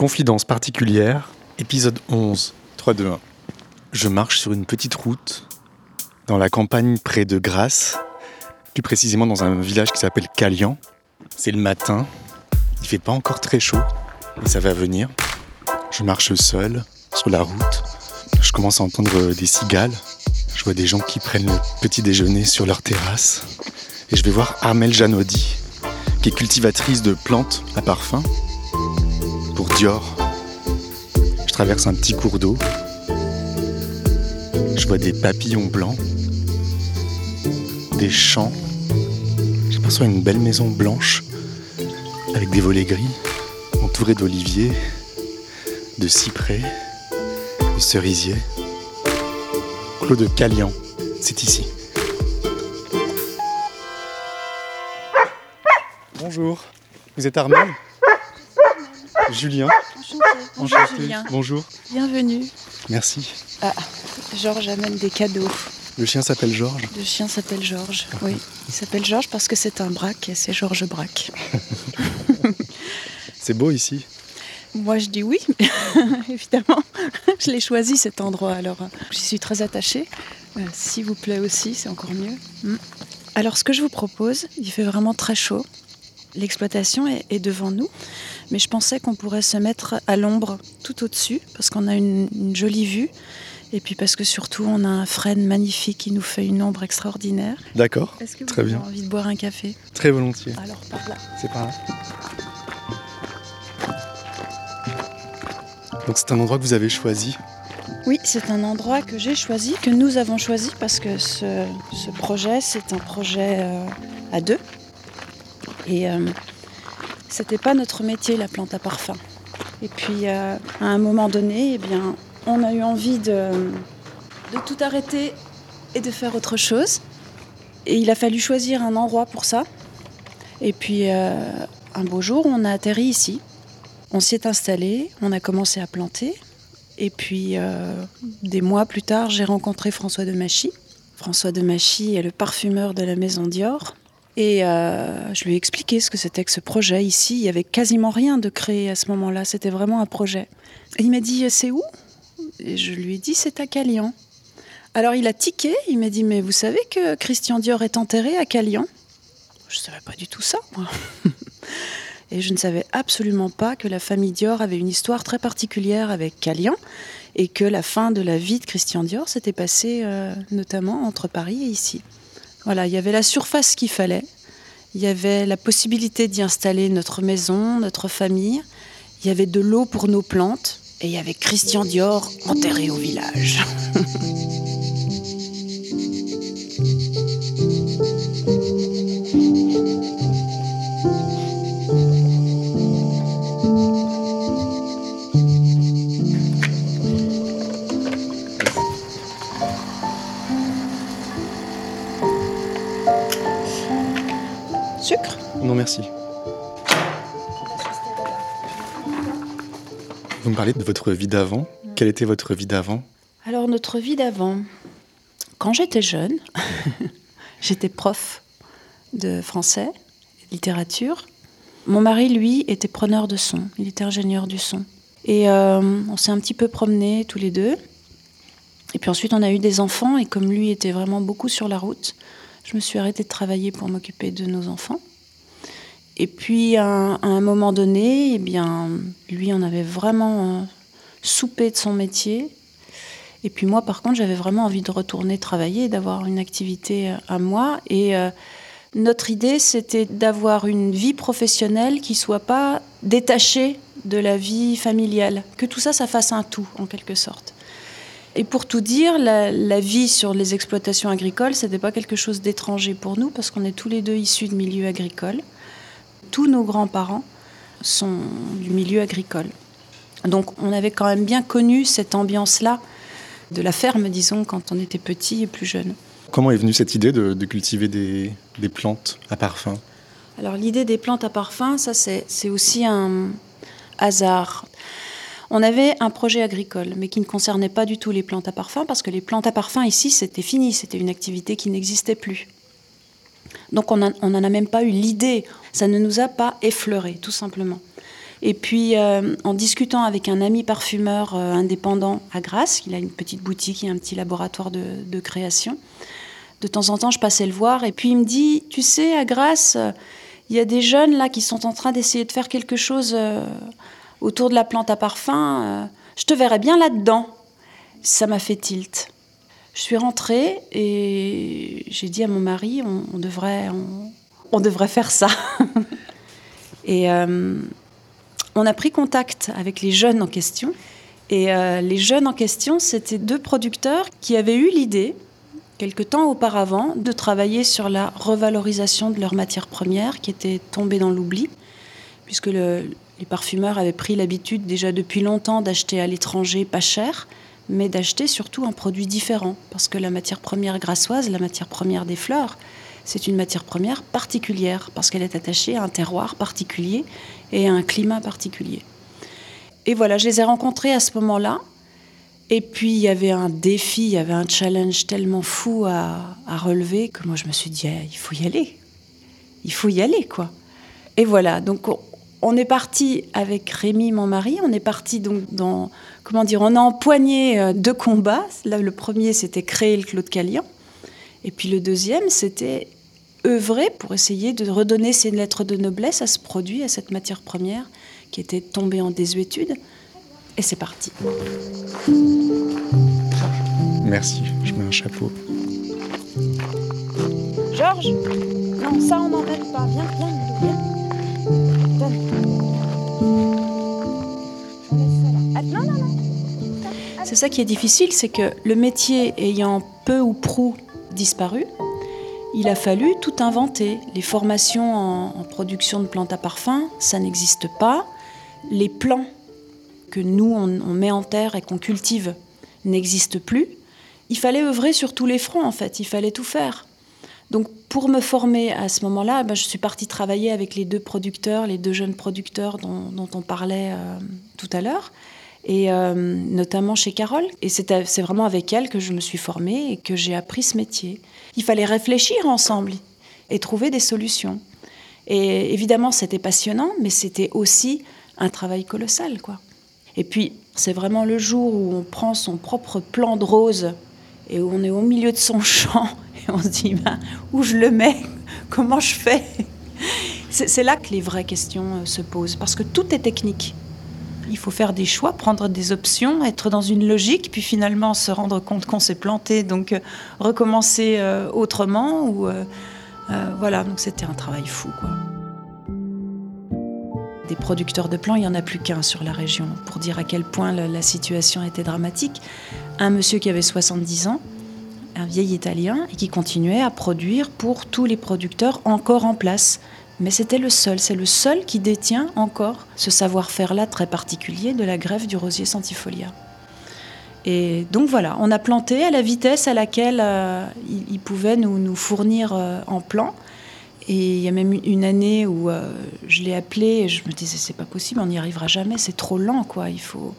Confidence particulière, épisode 11, 3, 2, 1. Je marche sur une petite route dans la campagne près de Grasse, plus précisément dans un village qui s'appelle Calian. C'est le matin, il fait pas encore très chaud, mais ça va venir. Je marche seul sur la route. Je commence à entendre des cigales. Je vois des gens qui prennent le petit déjeuner sur leur terrasse. Et je vais voir Armel Janodi, qui est cultivatrice de plantes à parfum Dior. Je traverse un petit cours d'eau. Je vois des papillons blancs, des champs. J'aperçois une belle maison blanche avec des volets gris, entourée d'oliviers, de cyprès, de cerisiers. Clos de Calian, c'est ici. Bonjour, vous êtes Armel Julien Bonjour Julien. Bonjour. Bienvenue. Merci. Ah, Georges amène des cadeaux. Le chien s'appelle Georges. Le chien s'appelle Georges. Oui, il s'appelle Georges parce que c'est un braque et c'est Georges Braque. C'est beau ici. Moi, je dis oui, évidemment. Je l'ai choisi cet endroit, alors euh, j'y suis très attachée. Euh, S'il vous plaît aussi, c'est encore mieux. Mm. Alors, ce que je vous propose, il fait vraiment très chaud. L'exploitation est, est devant nous, mais je pensais qu'on pourrait se mettre à l'ombre tout au-dessus, parce qu'on a une, une jolie vue, et puis parce que surtout, on a un frêne magnifique qui nous fait une ombre extraordinaire. D'accord. Est-ce que vous Très avez bien. envie de boire un café? Très volontiers. Alors, par là. C'est par là. Donc c'est un endroit que vous avez choisi? Oui, c'est un endroit que j'ai choisi, que nous avons choisi parce que ce, ce projet, c'est un projet euh, à deux. Et euh, c'était pas notre métier, la plante à parfum. Et puis, euh, à un moment donné, eh bien, on a eu envie de, tout arrêter et de faire autre chose. Et il a fallu choisir un endroit pour ça. Et puis, euh, un beau jour, on a atterri ici. On s'y est installé, on a commencé à planter. Et puis, euh, des mois plus tard, j'ai rencontré François de Machy. François de Machy est le parfumeur de la maison Dior. Et euh, je lui ai expliqué ce que c'était que ce projet ici. Il y avait quasiment rien de créé à ce moment-là. C'était vraiment un projet. Et il m'a dit C'est où? Et je lui ai dit C'est à Calian. Alors il a tiqué. Il m'a dit Mais vous savez que Christian Dior est enterré à Calian? Je ne savais pas du tout ça, moi. Et je ne savais absolument pas que la famille Dior avait une histoire très particulière avec Calian et que la fin de la vie de Christian Dior s'était passée euh, notamment entre Paris et ici. Voilà, il y avait la surface qu'il fallait, il y avait la possibilité d'y installer notre maison, notre famille, il y avait de l'eau pour nos plantes. Et il y avait Christian Dior enterré au village. De votre vie d'avant. Quelle était votre vie d'avant? Alors notre vie d'avant, quand j'étais jeune, j'étais prof de français, littérature. Mon mari, lui, était preneur de son, il était ingénieur du son. Et euh, on s'est un petit peu promenés tous les deux. Et puis ensuite, on a eu des enfants, et comme lui était vraiment beaucoup sur la route, je me suis arrêtée de travailler pour m'occuper de nos enfants. Et puis, à un, moment donné, eh bien, lui, on avait vraiment euh, soupé de son métier. Et puis moi, par contre, j'avais vraiment envie de retourner travailler, d'avoir une activité euh, à moi. Et euh, notre idée, c'était d'avoir une vie professionnelle qui soit pas détachée de la vie familiale, que tout ça, ça fasse un tout, en quelque sorte. Et pour tout dire, la, la vie sur les exploitations agricoles, c'était pas quelque chose d'étranger pour nous, parce qu'on est tous les deux issus de milieux agricoles. Tous nos grands-parents sont du milieu agricole. Donc on avait quand même bien connu cette ambiance-là de la ferme, disons, quand on était petit et plus jeune. Comment est venue cette idée de, de cultiver des, des plantes à parfum? Alors l'idée des plantes à parfum, ça c'est c'est aussi un hasard. On avait un projet agricole, mais qui ne concernait pas du tout les plantes à parfum, parce que les plantes à parfum ici, c'était fini, c'était une activité qui n'existait plus. Donc on n'en a- même pas eu l'idée, ça ne nous a pas effleuré, tout simplement. Et puis, euh, en discutant avec un ami parfumeur euh, indépendant à Grasse, il a une petite boutique et un petit laboratoire de, création, de temps en temps, je passais le voir. Et puis, il me dit Tu sais, à Grasse, il y a des jeunes là qui sont en train d'essayer de faire quelque chose autour de la plante à parfum. je te verrais bien là-dedans. Ça m'a fait tilt. Je suis rentrée et j'ai dit à mon mari On, devrait, on, devrait faire ça. et. Euh, on a pris contact avec les jeunes en question. Et euh, les jeunes en question, c'était deux producteurs qui avaient eu l'idée, quelque temps auparavant, de travailler sur la revalorisation de leurs matières premières qui étaient tombées dans l'oubli, puisque les parfumeurs avaient pris l'habitude déjà depuis longtemps d'acheter à l'étranger pas cher, mais d'acheter surtout un produit différent, parce que la matière première grassoise, la matière première des fleurs, c'est une matière première particulière, parce qu'elle est attachée à un terroir particulier et un climat particulier. Et voilà, je les ai rencontrés à ce moment-là. Et puis il y avait un défi, il y avait un challenge tellement fou à, relever que moi je me suis dit, eh, il faut y aller. Il faut y aller, quoi. Et voilà, donc on est parti avec Rémi, mon mari, on est parti donc dans, comment dire, on a empoigné euh, deux combats. Là, le premier, c'était créer le Claude Calian. Et puis le deuxième, c'était œuvrer pour essayer de redonner ces lettres de noblesse à ce produit, à cette matière première qui était tombée en désuétude. Et c'est parti. Merci, je mets un chapeau. Georges Non, ça on n'embête pas. Viens, viens, viens. C'est ça qui est difficile, c'est que le métier ayant peu ou prou disparu, il a fallu tout inventer. Les formations en, production de plantes à parfum, ça n'existe pas. Les plants que nous, on, met en terre et qu'on cultive n'existent plus. Il fallait œuvrer sur tous les fronts, en fait. Il fallait tout faire. Donc, pour me former à ce moment-là, ben, je suis partie travailler avec les deux producteurs, les deux jeunes producteurs dont, on parlait euh, tout à l'heure et euh, notamment chez Carole. Et c'est vraiment avec elle que je me suis formée et que j'ai appris ce métier. Il fallait réfléchir ensemble et trouver des solutions. Et évidemment, c'était passionnant, mais c'était aussi un travail colossal, quoi. Et puis, c'est vraiment le jour où on prend son propre plan de rose et où on est au milieu de son champ et on se dit, ben, où je le mets? Comment je fais? C'est là que les vraies questions euh, se posent, parce que tout est technique. Il faut faire des choix, prendre des options, être dans une logique, puis finalement se rendre compte qu'on s'est planté, donc euh, recommencer euh, autrement. Ou, euh, voilà, donc c'était un travail fou. Quoi. Des producteurs de plants, il n'y en a plus qu'un sur la région, pour dire à quel point la, situation était dramatique. Un monsieur qui avait 70 ans, un vieil Italien, et qui continuait à produire pour tous les producteurs encore en place mais c'était le seul, c'est le seul qui détient encore ce savoir-faire-là très particulier de la greffe du rosier centifolia. Et donc voilà, on a planté à la vitesse à laquelle euh, il, pouvait nous, fournir euh, en plan. Et il y a même une année où euh, je l'ai appelé et je me disais c'est pas possible, on n'y arrivera jamais, c'est trop lent quoi. Il faut.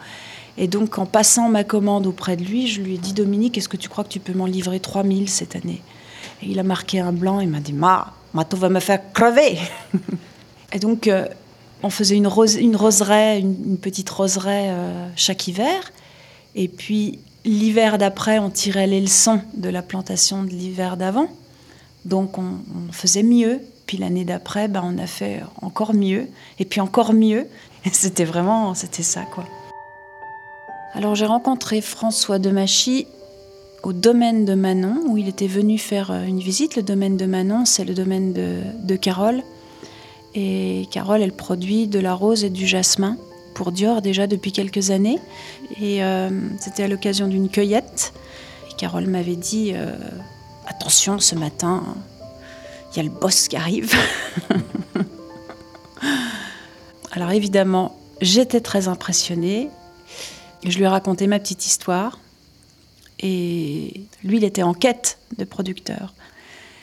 Et donc en passant ma commande auprès de lui, je lui ai dit Dominique, est-ce que tu crois que tu peux m'en livrer 3000 cette année? Et il a marqué un blanc, il m'a dit Ma, Mato va me faire crever. et donc, euh, on faisait une, rose, une roseraie, une, petite roseraie euh, chaque hiver. Et puis, l'hiver d'après, on tirait les leçons de la plantation de l'hiver d'avant. Donc, on, faisait mieux. Puis l'année d'après, ben, on a fait encore mieux. Et puis encore mieux. C'était vraiment, c'était ça, quoi. Alors, j'ai rencontré François Demachy au domaine de Manon, où il était venu faire euh, une visite. Le domaine de Manon, c'est le domaine de, Carole. Et Carole, elle produit de la rose et du jasmin pour Dior déjà depuis quelques années. Et euh, c'était à l'occasion d'une cueillette. Et Carole m'avait dit euh, Attention, ce matin, il y a le boss qui arrive. Alors évidemment, j'étais très impressionnée. Je lui ai raconté ma petite histoire. Et lui, il était en quête de producteurs.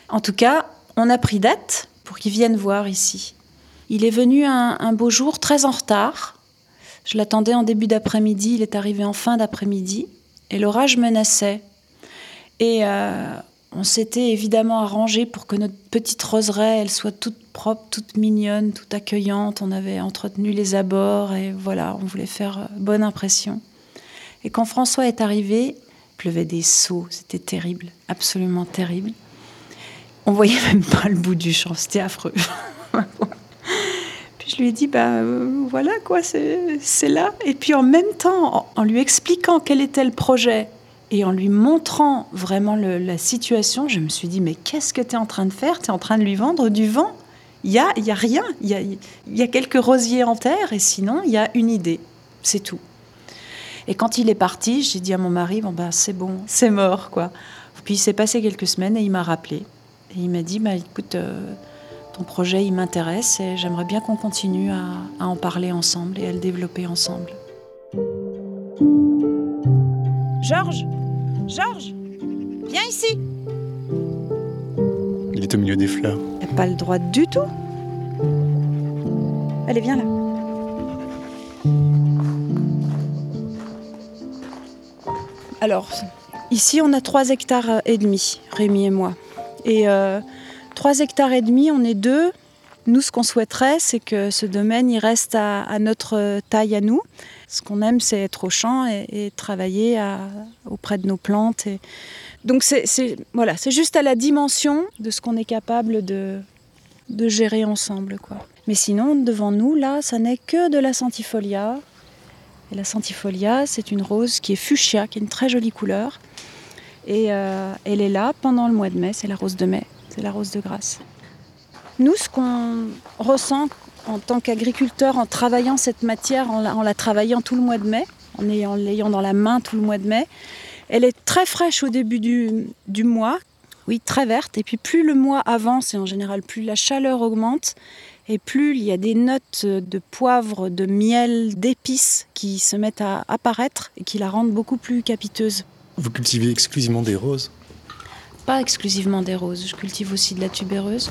En tout cas, on a pris date pour qu'il vienne voir ici. Il est venu un, beau jour, très en retard. Je l'attendais en début d'après-midi, il est arrivé en fin d'après-midi, et l'orage menaçait. Et euh, On s'était évidemment arrangé pour que notre petite roseraie, elle soit toute propre, toute mignonne, toute accueillante. On avait entretenu les abords et voilà, on voulait faire euh, bonne impression. Et quand François est arrivé, pleuvait des seaux, c'était terrible, absolument terrible. On voyait même pas le bout du champ, c'était affreux. Puis je lui ai dit, bah euh, voilà quoi, c'est là. Et puis en même temps, en, lui expliquant quel était le projet, et en lui montrant vraiment la situation, je me suis dit, mais qu'est-ce que tu es en train de faire? Tu es en train de lui vendre du vent? Il y a, y a rien. Il y a, il y a quelques rosiers en terre et sinon, il y a une idée. C'est tout. Et quand il est parti, j'ai dit à mon mari, bon ben c'est bon, c'est mort quoi. Puis il s'est passé quelques semaines et il m'a rappelé. Et il m'a dit, bah, écoute, euh, ton projet il m'intéresse et j'aimerais bien qu'on continue à, à en parler ensemble et à le développer ensemble. Georges Georges Viens ici Il est au milieu des fleurs. Elle n'a pas le droit du tout. Allez, viens là. Alors, ici, on a 3 hectares et demi, Rémi et moi. Et euh, 3 hectares et demi, on est deux. Nous, ce qu'on souhaiterait, c'est que ce domaine, il reste à, notre taille à nous. Ce qu'on aime, c'est être au champ et, travailler auprès de nos plantes. Et... Donc, c'est juste à la dimension de ce qu'on est capable de, gérer ensemble. Mais sinon, devant nous, là, ça n'est que de la centifolia. Et la centifolia, c'est une rose qui est fuchsia, qui est une très jolie couleur. Et euh, elle est là pendant le mois de mai, c'est la rose de mai, c'est la rose de grâce. Nous, ce qu'on ressent en tant qu'agriculteur en travaillant cette matière, en la, travaillant tout le mois de mai, en l'ayant dans la main tout le mois de mai, elle est très fraîche au début du, du mois, oui, très verte. Et puis plus le mois avance, et en général plus la chaleur augmente, et plus il y a des notes de poivre, de miel, d'épices qui se mettent à apparaître et qui la rendent beaucoup plus capiteuse. Vous cultivez exclusivement des roses? Pas exclusivement des roses, je cultive aussi de la tubéreuse.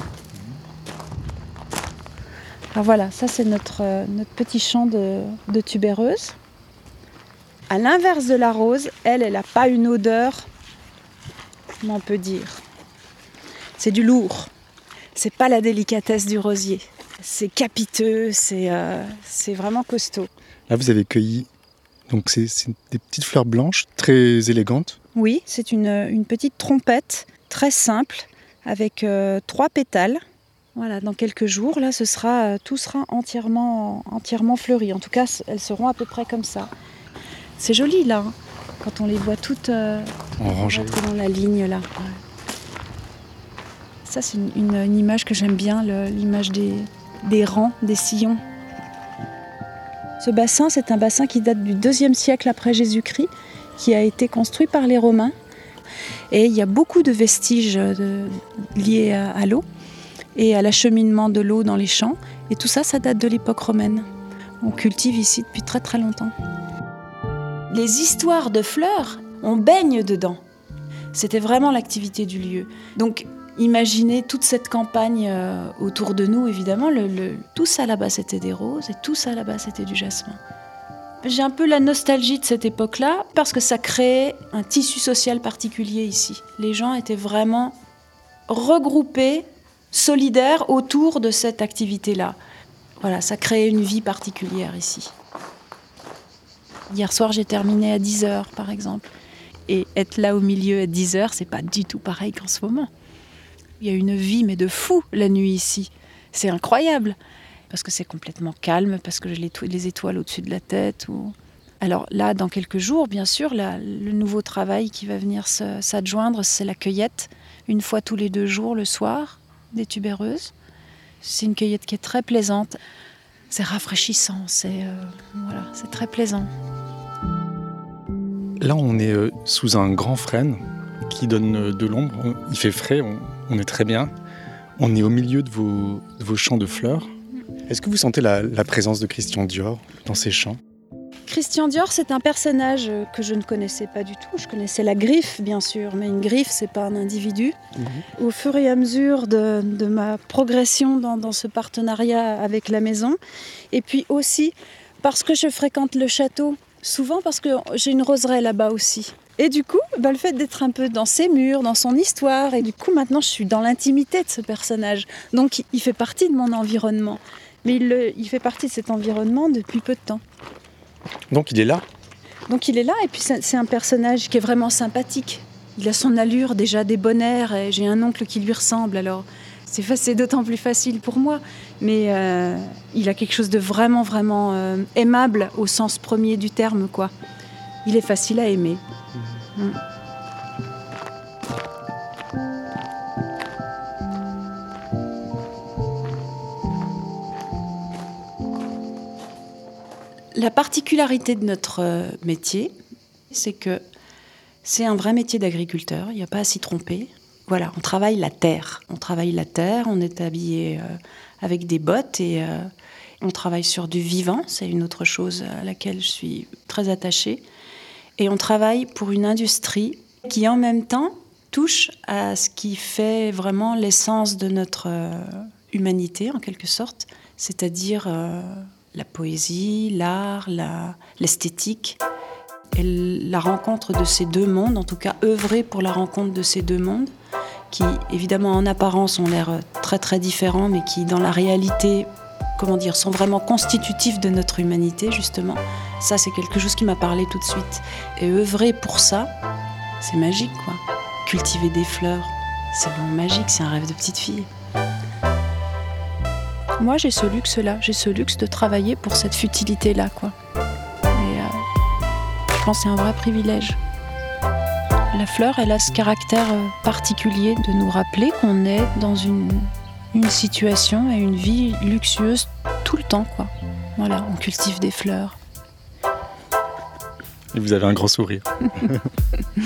Alors voilà, ça c'est notre, euh, notre petit champ de, de tubéreuse. À l'inverse de la rose, elle, elle n'a pas une odeur, comment on peut dire? C'est du lourd. C'est pas la délicatesse du rosier. C'est capiteux, c'est euh, c'est vraiment costaud. Là, vous avez cueilli. Donc, c'est des petites fleurs blanches, très élégantes. Oui, c'est une, une petite trompette très simple avec euh, trois pétales. Voilà, dans quelques jours, là, ce sera, euh, tout sera entièrement, entièrement fleuri. En tout cas, elles seront à peu près comme ça. C'est joli là, hein, quand on les voit toutes euh, En rangée. rentrées dans la ligne là. Ouais. Ça, c'est une, une- une image que j'aime bien, l'image des, des rangs, des sillons. Ce bassin, c'est un bassin qui date du deuxième siècle après Jésus-Christ, qui a été construit par les Romains. Et il y a beaucoup de vestiges de- liés à, à l'eau et à l'acheminement de l'eau dans les champs. Et tout ça, ça date de l'époque romaine. On cultive ici depuis très très longtemps. Les histoires de fleurs, on baigne dedans. C'était vraiment l'activité du lieu. Donc, imaginez toute cette campagne euh, autour de nous, évidemment. Tout ça là-bas, c'était des roses et tout ça là-bas, c'était du jasmin. J'ai un peu la nostalgie de cette époque-là parce que ça créait un tissu social particulier ici. Les gens étaient vraiment regroupés, solidaires autour de cette activité-là. Voilà, ça créait une vie particulière ici. Hier soir, j'ai terminé à 10h, par exemple. Et être là au milieu à 10h, c'est pas du tout pareil qu'en ce moment. Il y a une vie, mais de fou, la nuit ici. C'est incroyable. Parce que c'est complètement calme, parce que j'ai les, to- les étoiles au-dessus de la tête. Ou... Alors là, dans quelques jours, bien sûr, là, le nouveau travail qui va venir s'adjoindre, c'est la cueillette, une fois tous les deux jours le soir, des tubéreuses. C'est une cueillette qui est très plaisante. C'est rafraîchissant, c'est euh, voilà, c'est très plaisant. Là, on est euh, sous un grand frêne qui donne euh, de l'ombre. Il fait frais, on, on est très bien. On est au milieu de vos, de vos champs de fleurs. Est-ce que vous sentez la, la présence de Christian Dior dans ces champs? Christian Dior, c'est un personnage que je ne connaissais pas du tout. Je connaissais la griffe, bien sûr, mais une griffe, c'est pas un individu. Au fur et à mesure de, de ma progression dans, dans ce partenariat avec la maison, et puis aussi parce que je fréquente le château, souvent parce que j'ai une roseraie là-bas aussi. Et du coup, bah, le fait d'être un peu dans ses murs, dans son histoire, et du coup maintenant je suis dans l'intimité de ce personnage. Donc il fait partie de mon environnement. Mais il, il fait partie de cet environnement depuis peu de temps. Donc il est là? Donc il est là, et puis c'est un personnage qui est vraiment sympathique. Il a son allure déjà débonnaire, et j'ai un oncle qui lui ressemble, alors c'est d'autant plus facile pour moi. Mais euh, il a quelque chose de vraiment, vraiment euh, aimable au sens premier du terme, quoi. Il est facile à aimer. Mm. La particularité de notre euh, métier, c'est que c'est un vrai métier d'agriculteur, il n'y a pas à s'y tromper. Voilà, on travaille la terre. On travaille la terre, on est habillé euh, avec des bottes et euh, on travaille sur du vivant. C'est une autre chose à laquelle je suis très attachée. Et on travaille pour une industrie qui en même temps touche à ce qui fait vraiment l'essence de notre euh, humanité en quelque sorte, c'est-à-dire la poésie, l'art, l'esthétique. et la rencontre de ces deux mondes, en tout cas œuvrer pour la rencontre de ces deux mondes, qui évidemment en apparence ont l'air très très différents, mais qui dans la réalité, comment dire, sont vraiment constitutifs de notre humanité justement. Ça, c'est quelque chose qui m'a parlé tout de suite. Et œuvrer pour ça, c'est magique quoi. Cultiver des fleurs, c'est vraiment magique, c'est un rêve de petite fille. Moi, j'ai ce luxe-là, j'ai ce luxe de travailler pour cette futilité-là, quoi. Et euh, je pense que c'est un vrai privilège. La fleur, elle a ce caractère euh, particulier de nous rappeler qu'on est dans une, situation et une vie luxueuse tout le temps, quoi. Voilà, on cultive des fleurs. Et vous avez un grand sourire.